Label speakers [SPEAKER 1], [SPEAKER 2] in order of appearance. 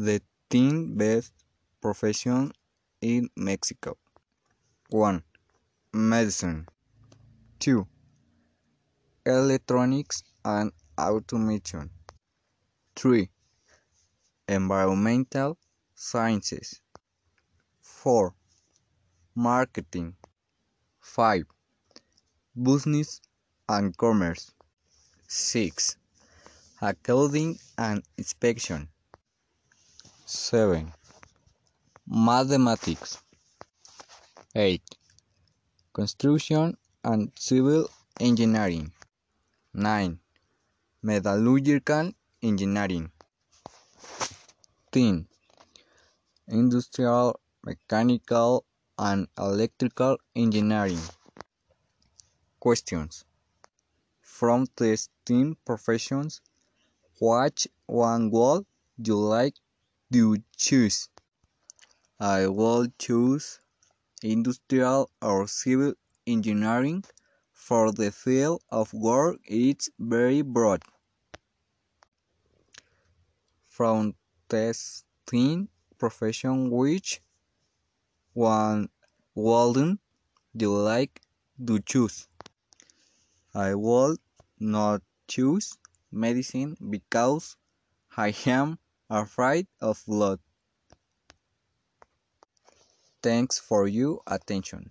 [SPEAKER 1] The 10 best professions in Mexico. 1. Medicine. 2. Electronics and automation. 3. Environmental sciences. 4. Marketing. 5. Business and commerce. 6. Accounting and inspection. 7. Mathematics. 8. Construction and civil engineering. 9. Metallurgical engineering. 10. Industrial, mechanical, and electrical engineering. Questions From the STEM professions, which one would you like to choose? I will choose industrial or civil engineering for the field of work is very broad. From STEM profession which one wouldn't you like to choose? I would not choose medicine because I am afraid of blood. Thanks for your attention.